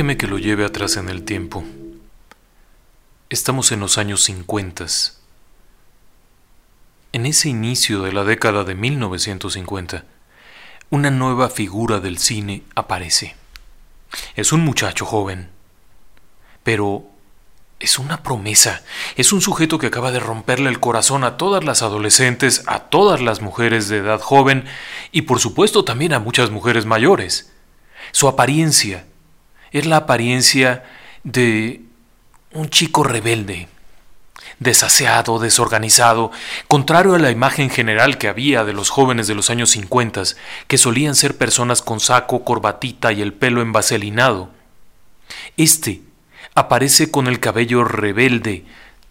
Déjeme que lo lleve atrás en el tiempo. Estamos en los años 50. En ese inicio de la década de 1950, una nueva figura del cine aparece. Es un muchacho joven, pero es una promesa. Es un sujeto que acaba de romperle el corazón a todas las adolescentes, a todas las mujeres de edad joven y por supuesto también a muchas mujeres mayores. Su apariencia es la apariencia de un chico rebelde, desaseado, desorganizado, contrario a la imagen general que había de los jóvenes de los años 50, que solían ser personas con saco, corbatita y el pelo envaselinado. Este aparece con el cabello rebelde,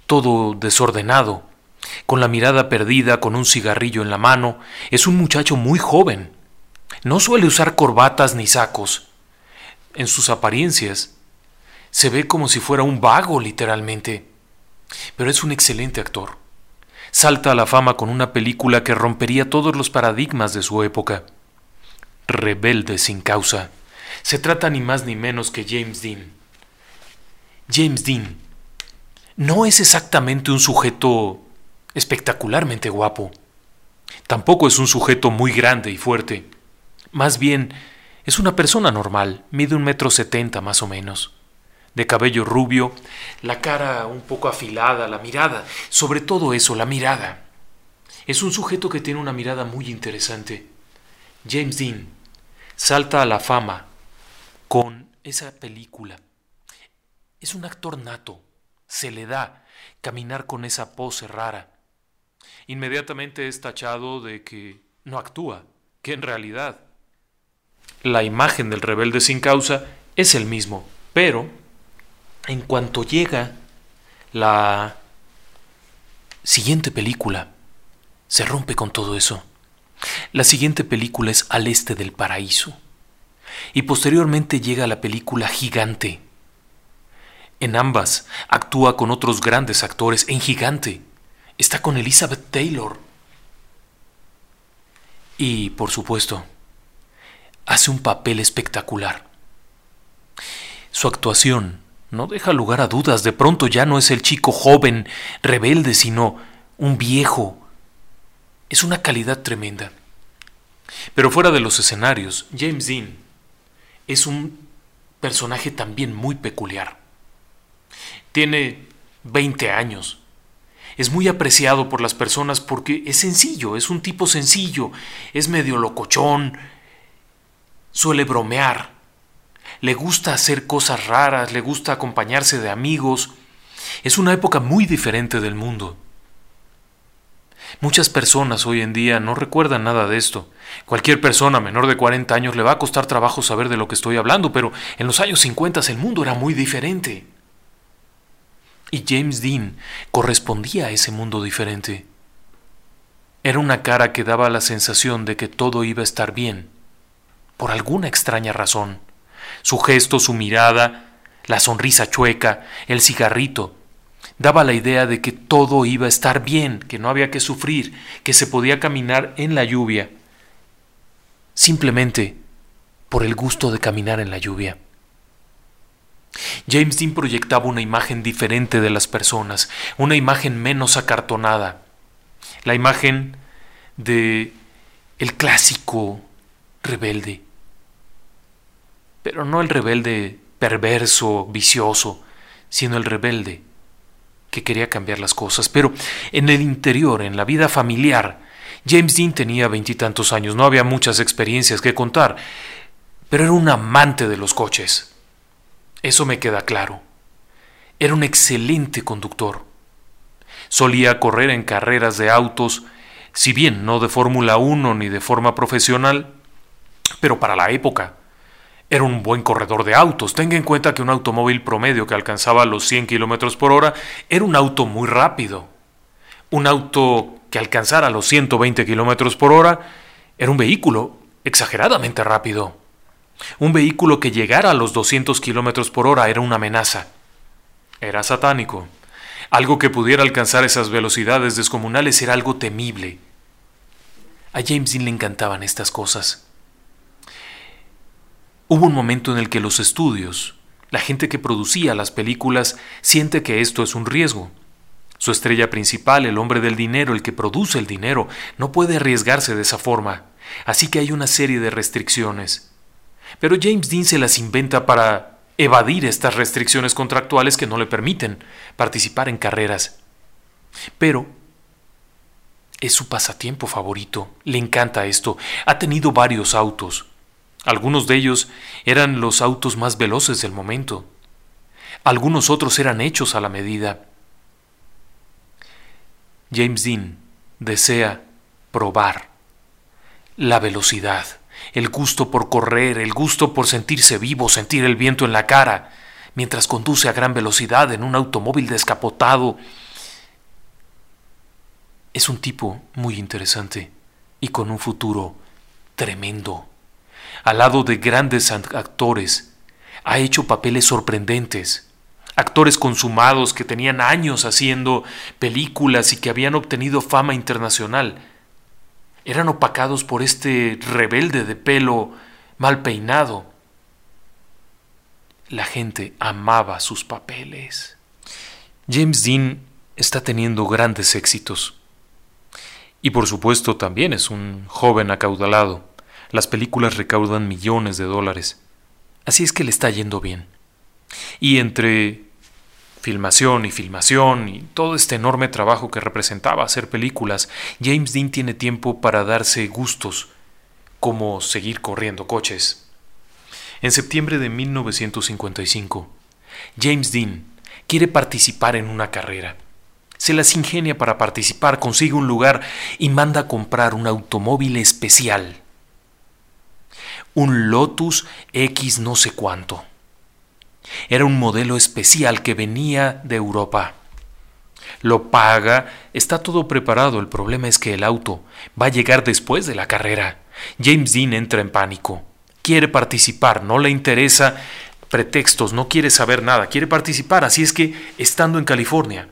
todo desordenado, con la mirada perdida, con un cigarrillo en la mano. Es un muchacho muy joven. No suele usar corbatas ni sacos. En sus apariencias se ve como si fuera un vago literalmente. Pero es un excelente actor. Salta a la fama con una película que rompería todos los paradigmas de su época. Rebelde sin causa. Se trata ni más ni menos que James Dean. James Dean no es exactamente un sujeto espectacularmente guapo. Tampoco es un sujeto muy grande y fuerte. Más bien, es una persona normal, mide un metro setenta más o menos. De cabello rubio, la cara un poco afilada, la mirada, sobre todo eso, la mirada. Es un sujeto que tiene una mirada muy interesante. James Dean salta a la fama con esa película. Es un actor nato, se le da caminar con esa pose rara. Inmediatamente es tachado de que no actúa, que en realidad la imagen del rebelde sin causa es el mismo, pero en cuanto llega la siguiente película, se rompe con todo eso. La siguiente película es Al Este del Paraíso. Y posteriormente llega la película Gigante. En ambas actúa con otros grandes actores. En Gigante está con Elizabeth Taylor. Y, por supuesto, hace un papel espectacular. Su actuación no deja lugar a dudas, de pronto ya no es el chico joven, rebelde, sino un viejo. Es una calidad tremenda. Pero fuera de los escenarios, James Dean es un personaje también muy peculiar. Tiene 20 años. Es muy apreciado por las personas porque es sencillo, es un tipo sencillo, es medio locochón, suele bromear, le gusta hacer cosas raras, le gusta acompañarse de amigos. Es una época muy diferente del mundo. Muchas personas hoy en día no recuerdan nada de esto. Cualquier persona menor de 40 años le va a costar trabajo saber de lo que estoy hablando, pero en los años 50 el mundo era muy diferente. Y James Dean correspondía a ese mundo diferente. Era una cara que daba la sensación de que todo iba a estar bien, por alguna extraña razón. Su gesto, su mirada, la sonrisa chueca, el cigarrito, daba la idea de que todo iba a estar bien, que no había que sufrir, que se podía caminar en la lluvia, simplemente por el gusto de caminar en la lluvia. James Dean proyectaba una imagen diferente de las personas, una imagen menos acartonada, la imagen de el clásico rebelde, pero no el rebelde perverso, vicioso, sino el rebelde que quería cambiar las cosas. Pero en el interior, en la vida familiar, James Dean tenía veintitantos años, no había muchas experiencias que contar, pero era un amante de los coches. Eso me queda claro. Era un excelente conductor. Solía correr en carreras de autos, si bien no de Fórmula 1 ni de forma profesional, pero para la época. Era un buen corredor de autos. Tenga en cuenta que un automóvil promedio que alcanzaba los 100 kilómetros por hora era un auto muy rápido. Un auto que alcanzara los 120 kilómetros por hora era un vehículo exageradamente rápido. Un vehículo que llegara a los 200 kilómetros por hora era una amenaza. Era satánico. Algo que pudiera alcanzar esas velocidades descomunales era algo temible. A James Dean le encantaban estas cosas. Hubo un momento en el que los estudios, la gente que producía las películas, siente que esto es un riesgo. Su estrella principal, el hombre del dinero, el que produce el dinero, no puede arriesgarse de esa forma. Así que hay una serie de restricciones. Pero James Dean se las inventa para evadir estas restricciones contractuales que no le permiten participar en carreras. Pero es su pasatiempo favorito, le encanta esto, ha tenido varios autos. Algunos de ellos eran los autos más veloces del momento. Algunos otros eran hechos a la medida. James Dean desea probar la velocidad el gusto por correr, el gusto por sentirse vivo, sentir el viento en la cara, mientras conduce a gran velocidad en un automóvil descapotado. Es un tipo muy interesante y con un futuro tremendo. Al lado de grandes actores, ha hecho papeles sorprendentes. Actores consumados que tenían años haciendo películas y que habían obtenido fama internacional eran opacados por este rebelde de pelo mal peinado. La gente amaba sus papeles. James Dean está teniendo grandes éxitos. Y por supuesto también es un joven acaudalado. Las películas recaudan millones de dólares. Así es que le está yendo bien. Y entre filmación y filmación y todo este enorme trabajo que representaba hacer películas, James Dean tiene tiempo para darse gustos, como seguir corriendo coches. En septiembre de 1955, James Dean quiere participar en una carrera. Se las ingenia para participar, consigue un lugar y manda a comprar un automóvil especial. Un Lotus X no sé cuánto. Era un modelo especial que venía de Europa. Lo paga, está todo preparado, el problema es que el auto va a llegar después de la carrera. James Dean entra en pánico. Quiere participar, no le interesa pretextos, no quiere saber nada, quiere participar, así es que, estando en California,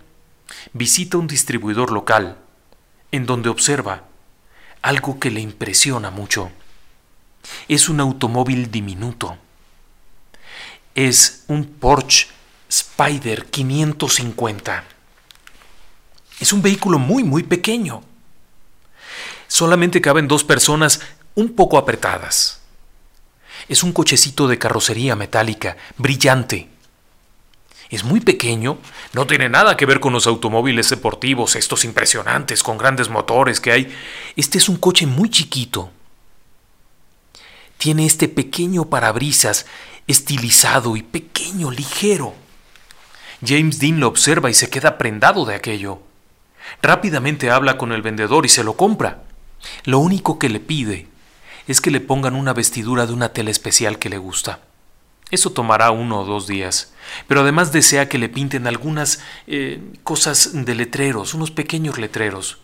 visita un distribuidor local, en donde observa algo que le impresiona mucho. Es un automóvil diminuto es un Porsche Spider 550. Es un vehículo muy, muy pequeño. Solamente caben dos personas un poco apretadas. Es un cochecito de carrocería metálica, brillante. Es muy pequeño, no tiene nada que ver con los automóviles deportivos, estos impresionantes con grandes motores que hay. Este es un coche muy chiquito. Tiene este pequeño parabrisas estilizado y pequeño, ligero. James Dean lo observa y se queda prendado de aquello. Rápidamente habla con el vendedor y se lo compra. Lo único que le pide es que le pongan una vestidura de una tela especial que le gusta. Eso tomará uno o dos días, pero además desea que le pinten algunas eh, cosas de letreros, unos pequeños letreros.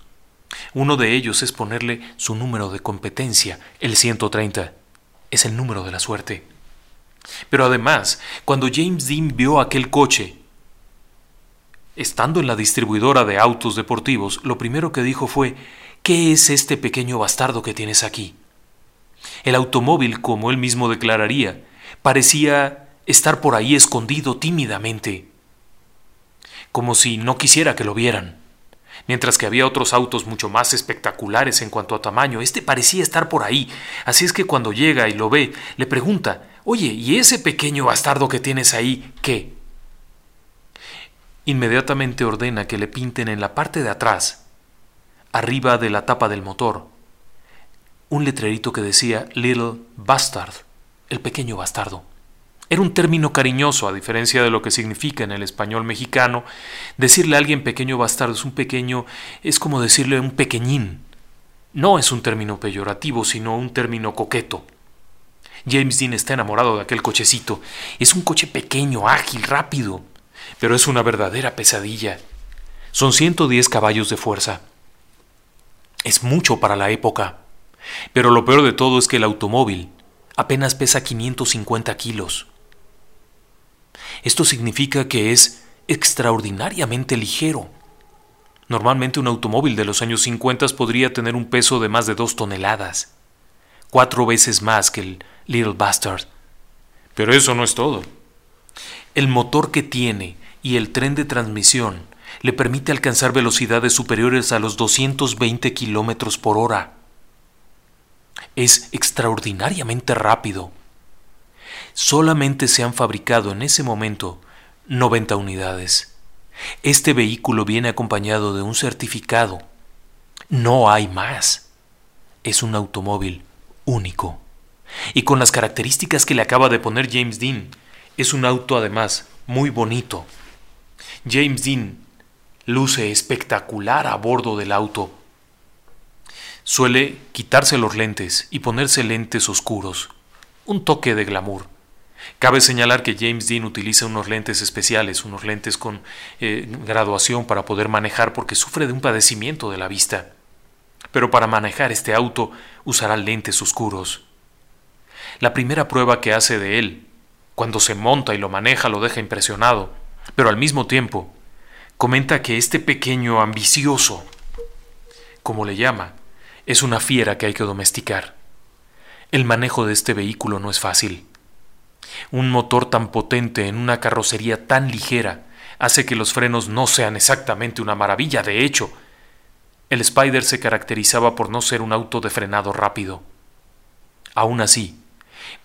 Uno de ellos es ponerle su número de competencia, el 130. Es el número de la suerte. Pero además, cuando James Dean vio aquel coche, estando en la distribuidora de autos deportivos, lo primero que dijo fue, ¿qué es este pequeño bastardo que tienes aquí? El automóvil, como él mismo declararía, parecía estar por ahí escondido tímidamente, como si no quisiera que lo vieran. Mientras que había otros autos mucho más espectaculares en cuanto a tamaño, este parecía estar por ahí, así es que cuando llega y lo ve, le pregunta, Oye, ¿y ese pequeño bastardo que tienes ahí, qué? Inmediatamente ordena que le pinten en la parte de atrás, arriba de la tapa del motor, un letrerito que decía Little Bastard, el pequeño bastardo. Era un término cariñoso, a diferencia de lo que significa en el español mexicano. Decirle a alguien pequeño bastardo es un pequeño, es como decirle un pequeñín. No es un término peyorativo, sino un término coqueto. James Dean está enamorado de aquel cochecito. Es un coche pequeño, ágil, rápido, pero es una verdadera pesadilla. Son 110 caballos de fuerza. Es mucho para la época. Pero lo peor de todo es que el automóvil apenas pesa 550 kilos. Esto significa que es extraordinariamente ligero. Normalmente un automóvil de los años 50 podría tener un peso de más de dos toneladas, cuatro veces más que el Little Bastard. Pero eso no es todo. El motor que tiene y el tren de transmisión le permite alcanzar velocidades superiores a los 220 kilómetros por hora. Es extraordinariamente rápido. Solamente se han fabricado en ese momento 90 unidades. Este vehículo viene acompañado de un certificado. No hay más. Es un automóvil único y con las características que le acaba de poner James Dean. Es un auto además muy bonito. James Dean luce espectacular a bordo del auto. Suele quitarse los lentes y ponerse lentes oscuros, un toque de glamour. Cabe señalar que James Dean utiliza unos lentes especiales, unos lentes con eh, graduación para poder manejar porque sufre de un padecimiento de la vista. Pero para manejar este auto usará lentes oscuros. La primera prueba que hace de él, cuando se monta y lo maneja, lo deja impresionado, pero al mismo tiempo comenta que este pequeño ambicioso, como le llama, es una fiera que hay que domesticar. El manejo de este vehículo no es fácil. Un motor tan potente en una carrocería tan ligera hace que los frenos no sean exactamente una maravilla. De hecho, el Spider se caracterizaba por no ser un auto de frenado rápido. Aún así,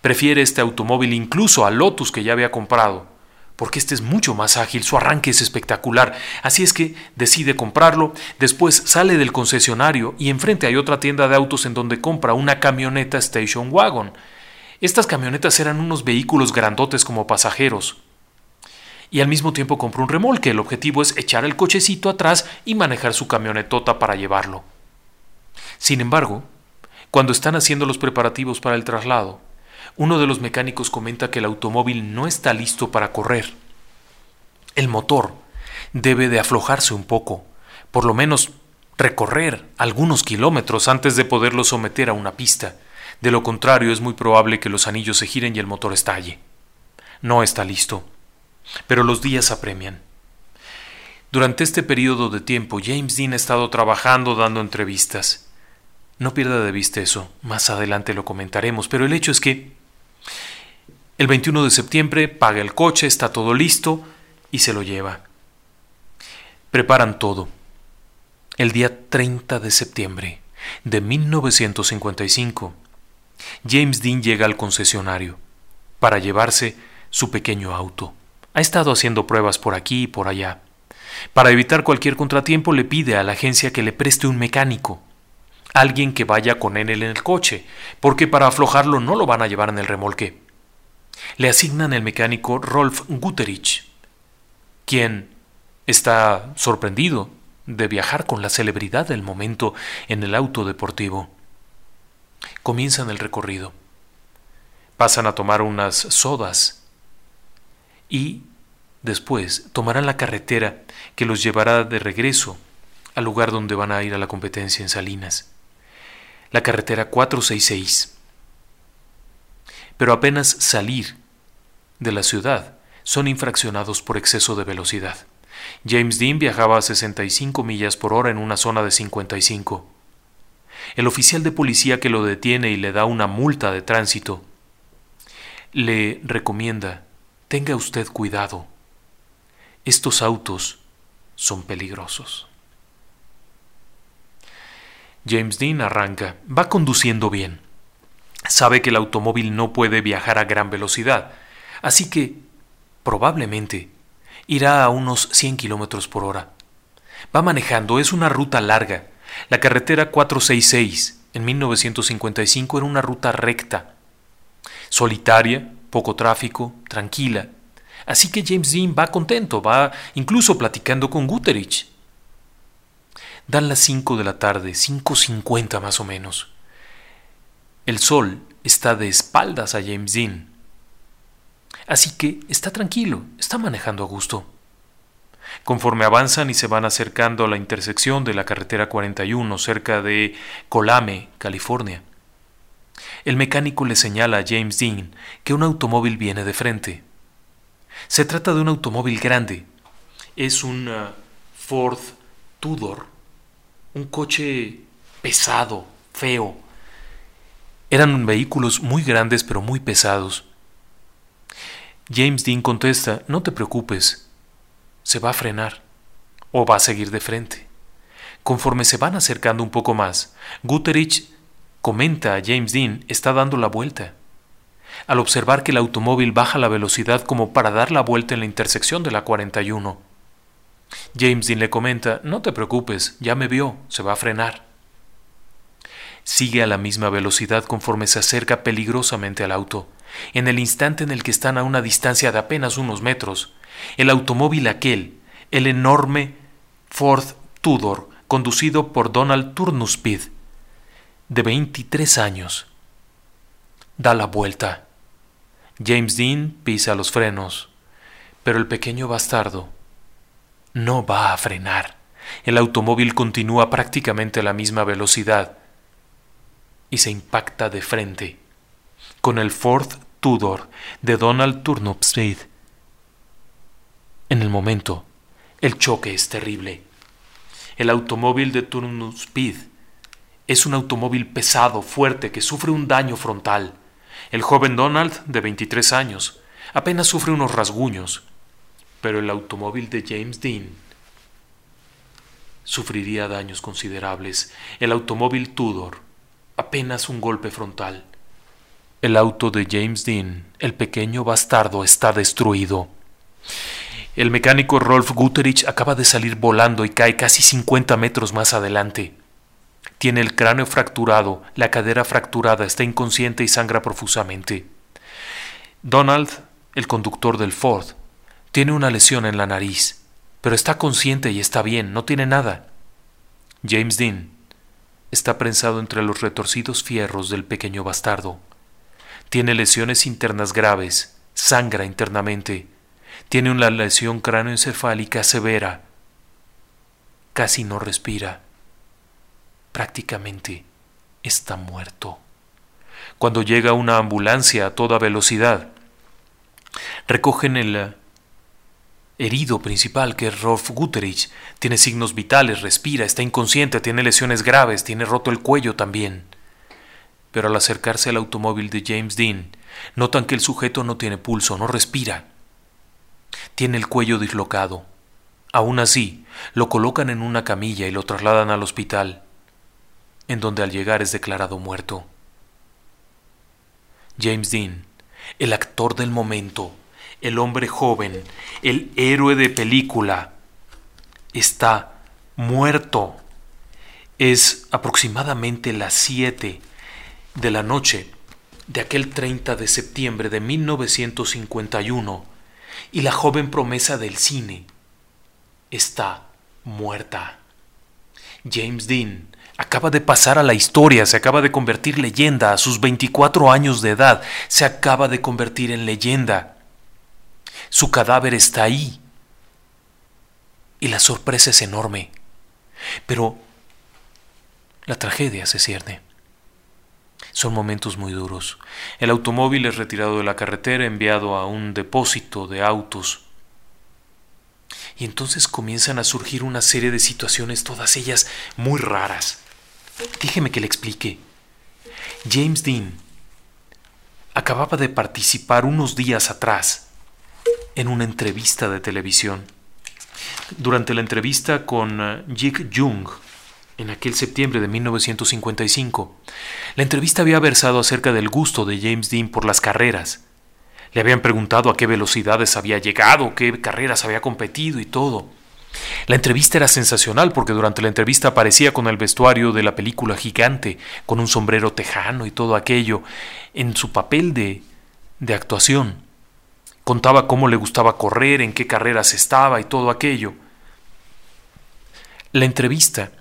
Prefiere este automóvil incluso al Lotus que ya había comprado, porque este es mucho más ágil, su arranque es espectacular, así es que decide comprarlo, después sale del concesionario y enfrente hay otra tienda de autos en donde compra una camioneta Station Wagon. Estas camionetas eran unos vehículos grandotes como pasajeros. Y al mismo tiempo compró un remolque, el objetivo es echar el cochecito atrás y manejar su camionetota para llevarlo. Sin embargo, cuando están haciendo los preparativos para el traslado, uno de los mecánicos comenta que el automóvil no está listo para correr. El motor debe de aflojarse un poco, por lo menos recorrer algunos kilómetros antes de poderlo someter a una pista. De lo contrario, es muy probable que los anillos se giren y el motor estalle. No está listo. Pero los días apremian. Durante este periodo de tiempo, James Dean ha estado trabajando dando entrevistas. No pierda de vista eso, más adelante lo comentaremos, pero el hecho es que el 21 de septiembre paga el coche, está todo listo y se lo lleva. Preparan todo. El día 30 de septiembre de 1955, James Dean llega al concesionario para llevarse su pequeño auto. Ha estado haciendo pruebas por aquí y por allá. Para evitar cualquier contratiempo le pide a la agencia que le preste un mecánico, alguien que vaya con él en el coche, porque para aflojarlo no lo van a llevar en el remolque. Le asignan el mecánico Rolf Guterich, quien está sorprendido de viajar con la celebridad del momento en el auto deportivo. Comienzan el recorrido. Pasan a tomar unas sodas y después tomarán la carretera que los llevará de regreso al lugar donde van a ir a la competencia en Salinas. La carretera 466. Pero apenas salir de la ciudad son infraccionados por exceso de velocidad. James Dean viajaba a 65 millas por hora en una zona de 55. El oficial de policía que lo detiene y le da una multa de tránsito le recomienda, tenga usted cuidado, estos autos son peligrosos. James Dean arranca, va conduciendo bien. Sabe que el automóvil no puede viajar a gran velocidad, así que probablemente irá a unos 100 kilómetros por hora. Va manejando, es una ruta larga. La carretera 466 en 1955 era una ruta recta, solitaria, poco tráfico, tranquila. Así que James Dean va contento, va incluso platicando con Guterich. Dan las 5 de la tarde, 5.50 más o menos. El sol está de espaldas a James Dean. Así que está tranquilo, está manejando a gusto. Conforme avanzan y se van acercando a la intersección de la carretera 41 cerca de Colame, California, el mecánico le señala a James Dean que un automóvil viene de frente. Se trata de un automóvil grande. Es un uh, Ford Tudor, un coche pesado, feo. Eran vehículos muy grandes pero muy pesados. James Dean contesta, no te preocupes, se va a frenar o va a seguir de frente. Conforme se van acercando un poco más, Guterich comenta a James Dean está dando la vuelta. Al observar que el automóvil baja la velocidad como para dar la vuelta en la intersección de la 41. James Dean le comenta, no te preocupes, ya me vio, se va a frenar. Sigue a la misma velocidad conforme se acerca peligrosamente al auto. En el instante en el que están a una distancia de apenas unos metros, el automóvil aquel, el enorme Ford Tudor, conducido por Donald Turnuspid, de 23 años, da la vuelta. James Dean pisa los frenos, pero el pequeño bastardo no va a frenar. El automóvil continúa prácticamente a la misma velocidad y se impacta de frente con el Ford Tudor de Donald Turnipseed. En el momento, el choque es terrible. El automóvil de Turnipseed es un automóvil pesado, fuerte, que sufre un daño frontal. El joven Donald, de 23 años, apenas sufre unos rasguños, pero el automóvil de James Dean sufriría daños considerables. El automóvil Tudor, apenas un golpe frontal. El auto de James Dean, el pequeño bastardo, está destruido. El mecánico Rolf Guterich acaba de salir volando y cae casi 50 metros más adelante. Tiene el cráneo fracturado, la cadera fracturada, está inconsciente y sangra profusamente. Donald, el conductor del Ford, tiene una lesión en la nariz, pero está consciente y está bien, no tiene nada. James Dean está prensado entre los retorcidos fierros del pequeño bastardo. Tiene lesiones internas graves, sangra internamente, tiene una lesión cráneoencefálica severa, casi no respira, prácticamente está muerto. Cuando llega una ambulancia a toda velocidad, recogen el herido principal, que es Rolf Guterich. Tiene signos vitales, respira, está inconsciente, tiene lesiones graves, tiene roto el cuello también pero al acercarse al automóvil de James Dean, notan que el sujeto no tiene pulso, no respira. Tiene el cuello dislocado. Aún así, lo colocan en una camilla y lo trasladan al hospital, en donde al llegar es declarado muerto. James Dean, el actor del momento, el hombre joven, el héroe de película, está muerto. Es aproximadamente las siete de la noche de aquel 30 de septiembre de 1951 y la joven promesa del cine está muerta. James Dean acaba de pasar a la historia, se acaba de convertir leyenda a sus 24 años de edad, se acaba de convertir en leyenda. Su cadáver está ahí. Y la sorpresa es enorme. Pero la tragedia se cierne. Son momentos muy duros. El automóvil es retirado de la carretera, enviado a un depósito de autos. Y entonces comienzan a surgir una serie de situaciones, todas ellas muy raras. Déjeme que le explique. James Dean acababa de participar unos días atrás en una entrevista de televisión. Durante la entrevista con eh, Jig Jung, en aquel septiembre de 1955, la entrevista había versado acerca del gusto de James Dean por las carreras. Le habían preguntado a qué velocidades había llegado, qué carreras había competido y todo. La entrevista era sensacional porque durante la entrevista aparecía con el vestuario de la película gigante, con un sombrero tejano y todo aquello, en su papel de, de actuación. Contaba cómo le gustaba correr, en qué carreras estaba y todo aquello. La entrevista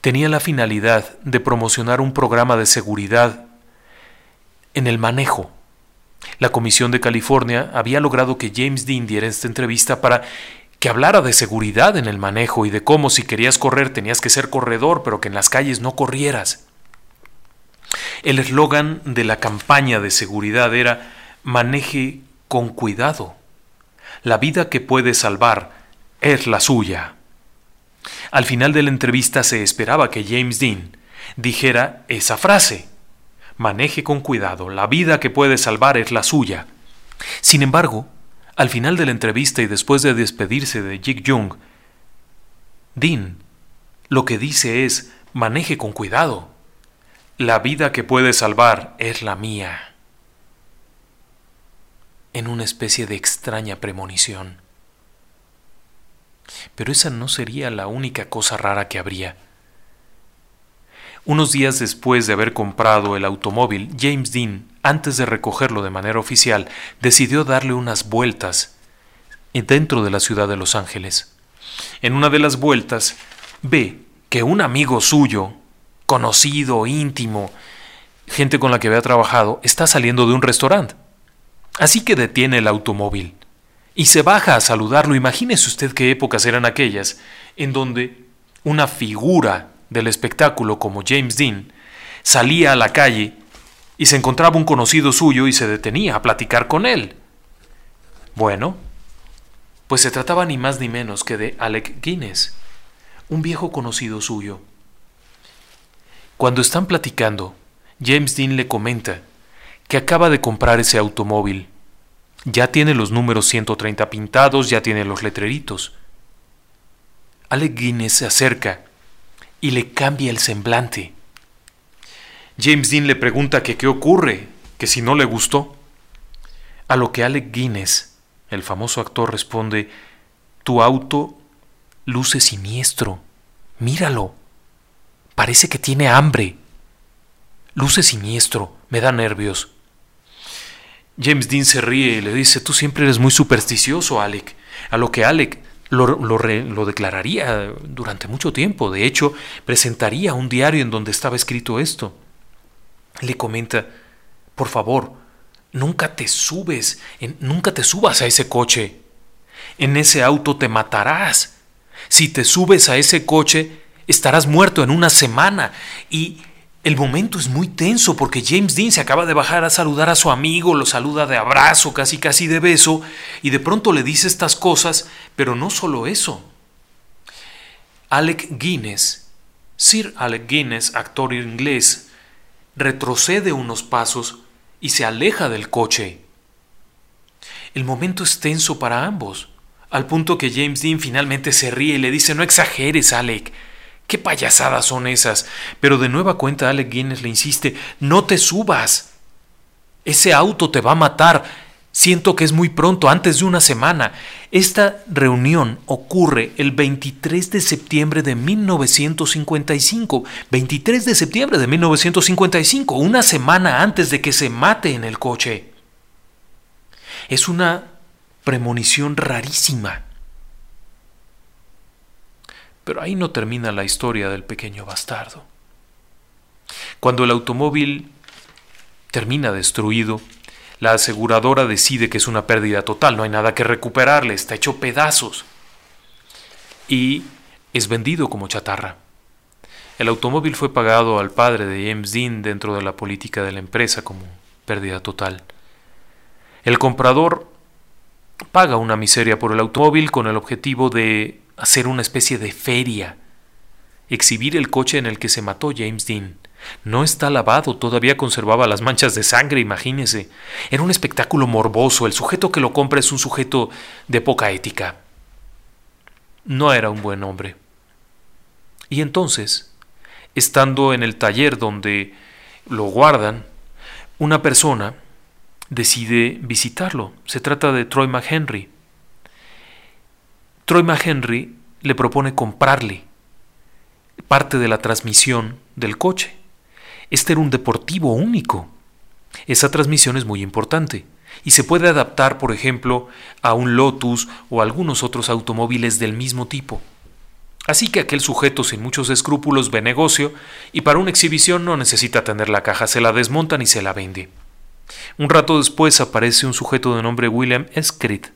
tenía la finalidad de promocionar un programa de seguridad en el manejo. La Comisión de California había logrado que James Dean diera esta entrevista para que hablara de seguridad en el manejo y de cómo si querías correr tenías que ser corredor, pero que en las calles no corrieras. El eslogan de la campaña de seguridad era maneje con cuidado. La vida que puede salvar es la suya. Al final de la entrevista se esperaba que James Dean dijera esa frase. Maneje con cuidado, la vida que puede salvar es la suya. Sin embargo, al final de la entrevista y después de despedirse de Jig Jung, Dean lo que dice es, maneje con cuidado. La vida que puede salvar es la mía. En una especie de extraña premonición. Pero esa no sería la única cosa rara que habría. Unos días después de haber comprado el automóvil, James Dean, antes de recogerlo de manera oficial, decidió darle unas vueltas dentro de la ciudad de Los Ángeles. En una de las vueltas, ve que un amigo suyo, conocido, íntimo, gente con la que había trabajado, está saliendo de un restaurante. Así que detiene el automóvil y se baja a saludarlo. Imagínese usted qué épocas eran aquellas en donde una figura del espectáculo como James Dean salía a la calle y se encontraba un conocido suyo y se detenía a platicar con él. Bueno, pues se trataba ni más ni menos que de Alec Guinness, un viejo conocido suyo. Cuando están platicando, James Dean le comenta que acaba de comprar ese automóvil. Ya tiene los números 130 pintados, ya tiene los letreritos. Alec Guinness se acerca y le cambia el semblante. James Dean le pregunta que qué ocurre, que si no le gustó. A lo que Alec Guinness, el famoso actor, responde, Tu auto luce siniestro. Míralo. Parece que tiene hambre. Luce siniestro. Me da nervios. James Dean se ríe y le dice, Tú siempre eres muy supersticioso, Alec. A lo que Alec lo, declararía durante mucho tiempo. De hecho, presentaría un diario en donde estaba escrito esto. Le comenta, por favor, nunca te subes, nunca te subas a ese coche. En ese auto te matarás. Si te subes a ese coche, estarás muerto en una semana. Y el momento es muy tenso porque James Dean se acaba de bajar a saludar a su amigo, lo saluda de abrazo, casi casi de beso, y de pronto le dice estas cosas, pero no solo eso. Alec Guinness, Sir Alec Guinness, actor inglés, retrocede unos pasos y se aleja del coche. El momento es tenso para ambos, al punto que James Dean finalmente se ríe y le dice, no exageres, Alec, ¿Qué payasadas son esas? Pero de nueva cuenta Alec Guinness le insiste, no te subas. Ese auto te va a matar. Siento que es muy pronto, antes de una semana. Esta reunión ocurre el 23 de septiembre de 1955. 23 de septiembre de 1955, una semana antes de que se mate en el coche. Es una premonición rarísima. Pero ahí no termina la historia del pequeño bastardo. Cuando el automóvil termina destruido, La aseguradora decide que es una pérdida total, no hay nada que recuperarle, está hecho pedazos. Y es vendido como chatarra. El automóvil fue pagado al padre de James Dean dentro de la política de la empresa como pérdida total. El comprador paga una miseria por el automóvil con el objetivo de hacer una especie de feria, exhibir el coche en el que se mató James Dean. No está lavado, todavía conservaba las manchas de sangre, imagínese. Era un espectáculo morboso, el sujeto que lo compra es un sujeto de poca ética. No era un buen hombre. Y entonces, estando en el taller donde lo guardan, una persona decide visitarlo. Se trata de Troy McHenry. Troy McHenry le propone comprarle parte de la transmisión del coche. Este era un deportivo único. Esa transmisión es muy importante y se puede adaptar, por ejemplo, a un Lotus o algunos otros automóviles del mismo tipo. Así que aquel sujeto sin muchos escrúpulos ve negocio y para una exhibición no necesita tener la caja, se la desmontan y se la vende. Un rato después aparece un sujeto de nombre William Escrit.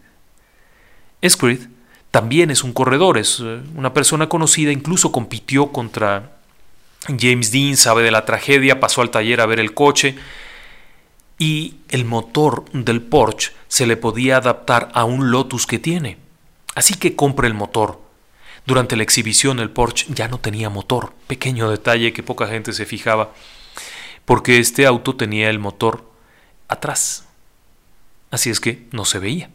Escrit también es un corredor, es eh, una persona conocida, incluso compitió contra James Dean, sabe de la tragedia, pasó al taller a ver el coche y el motor del Porsche se le podía adaptar a un Lotus que tiene. Así que compra el motor. Durante la exhibición el Porsche ya no tenía motor, pequeño detalle que poca gente se fijaba, porque este auto tenía el motor atrás. Así es que no se veía.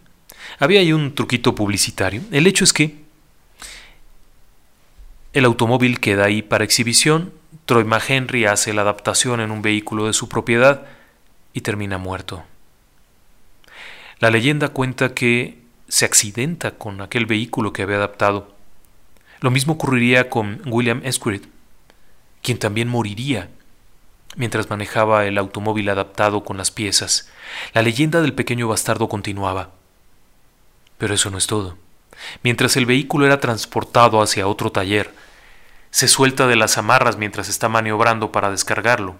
Había ahí un truquito publicitario. El hecho es que el automóvil queda ahí para exhibición, Troy McHenry hace la adaptación en un vehículo de su propiedad y termina muerto. La leyenda cuenta que se accidenta con aquel vehículo que había adaptado. Lo mismo ocurriría con William Esquire, quien también moriría mientras manejaba el automóvil adaptado con las piezas. La leyenda del pequeño bastardo continuaba. Pero eso no es todo. Mientras el vehículo era transportado hacia otro taller, se suelta de las amarras mientras está maniobrando para descargarlo.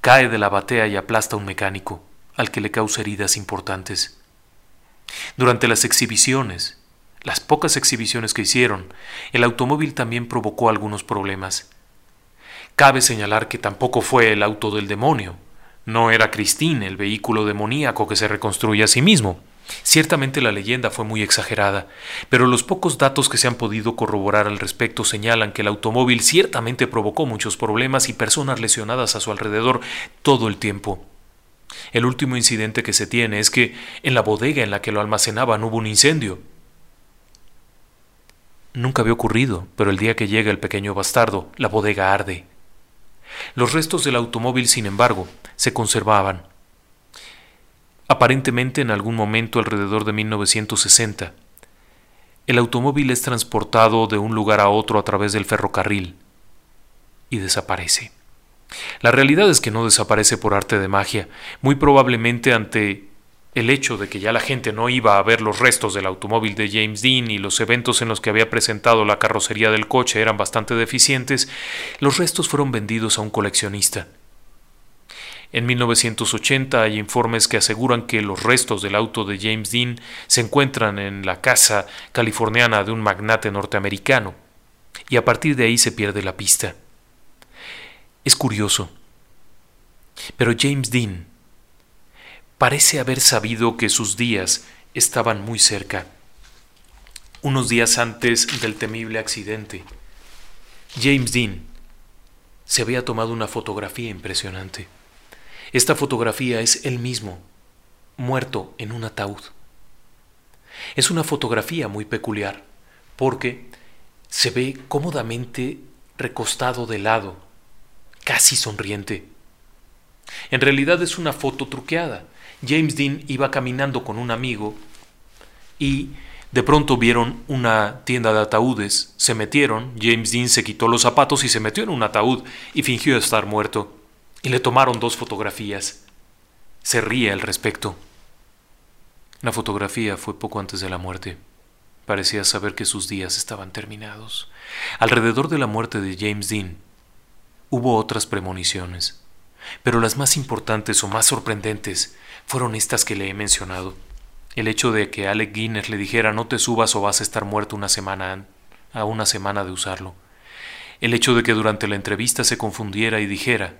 Cae de la batea y aplasta a un mecánico, al que le causa heridas importantes. Durante las exhibiciones, las pocas exhibiciones que hicieron, el automóvil también provocó algunos problemas. Cabe señalar que tampoco fue el auto del demonio. No era Christine, el vehículo demoníaco que se reconstruye a sí mismo. Ciertamente la leyenda fue muy exagerada, pero los pocos datos que se han podido corroborar al respecto señalan que el automóvil ciertamente provocó muchos problemas y personas lesionadas a su alrededor todo el tiempo. El último incidente que se tiene es que en la bodega en la que lo almacenaban hubo un incendio. Nunca había ocurrido, pero el día que llega el pequeño bastardo, la bodega arde. Los restos del automóvil, sin embargo, se conservaban Aparentemente en algún momento alrededor de 1960, el automóvil es transportado de un lugar a otro a través del ferrocarril y desaparece. La realidad es que no desaparece por arte de magia, muy probablemente ante el hecho de que ya la gente no iba a ver los restos del automóvil de James Dean y los eventos en los que había presentado la carrocería del coche eran bastante deficientes, los restos fueron vendidos a un coleccionista en 1980 hay informes que aseguran que los restos del auto de James Dean se encuentran en la casa californiana de un magnate norteamericano, y a partir de ahí se pierde la pista. Es curioso, pero James Dean parece haber sabido que sus días estaban muy cerca. Unos días antes del temible accidente, James Dean se había tomado una fotografía impresionante. Esta fotografía es él mismo, muerto en un ataúd. Es una fotografía muy peculiar, porque se ve cómodamente recostado de lado, casi sonriente. En realidad es una foto truqueada. James Dean iba caminando con un amigo y de pronto vieron una tienda de ataúdes, se metieron, James Dean se quitó los zapatos y se metió en un ataúd y fingió estar muerto y le tomaron dos fotografías. Se ríe al respecto. La fotografía fue poco antes de la muerte. Parecía saber que sus días estaban terminados. Alrededor de la muerte de James Dean hubo otras premoniciones. pero las más importantes o más sorprendentes fueron estas que le he mencionado. El hecho de que Alec Guinness le dijera no te subas o vas a estar muerto una semana a una semana de usarlo. El hecho de que durante la entrevista se confundiera y dijera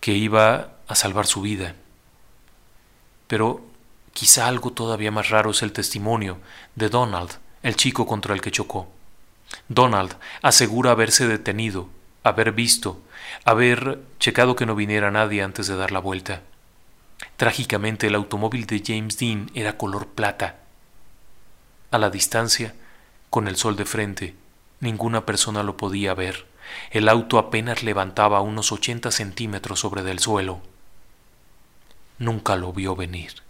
que iba a salvar su vida. Pero quizá algo todavía más raro es el testimonio de Donald, el chico contra el que chocó. Donald asegura haberse detenido, haber visto, haber checado que no viniera nadie antes de dar la vuelta. Trágicamente el automóvil de James Dean era color plata. A la distancia, con el sol de frente, ninguna persona lo podía ver. El auto apenas levantaba unos ochenta centímetros sobre del suelo. Nunca lo vio venir.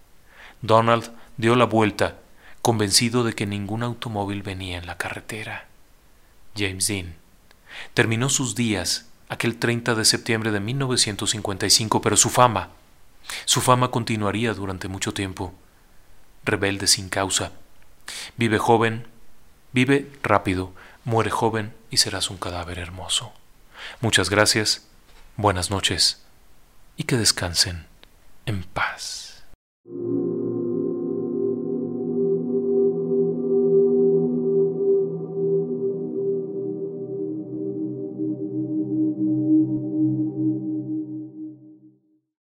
Donald dio la vuelta, convencido de que ningún automóvil venía en la carretera. James Dean terminó sus días aquel 30 de septiembre de 1955, pero su fama su fama continuaría durante mucho tiempo. Rebelde sin causa. Vive joven, vive rápido, Muere joven y serás un cadáver hermoso. Muchas gracias, buenas noches y que descansen en paz.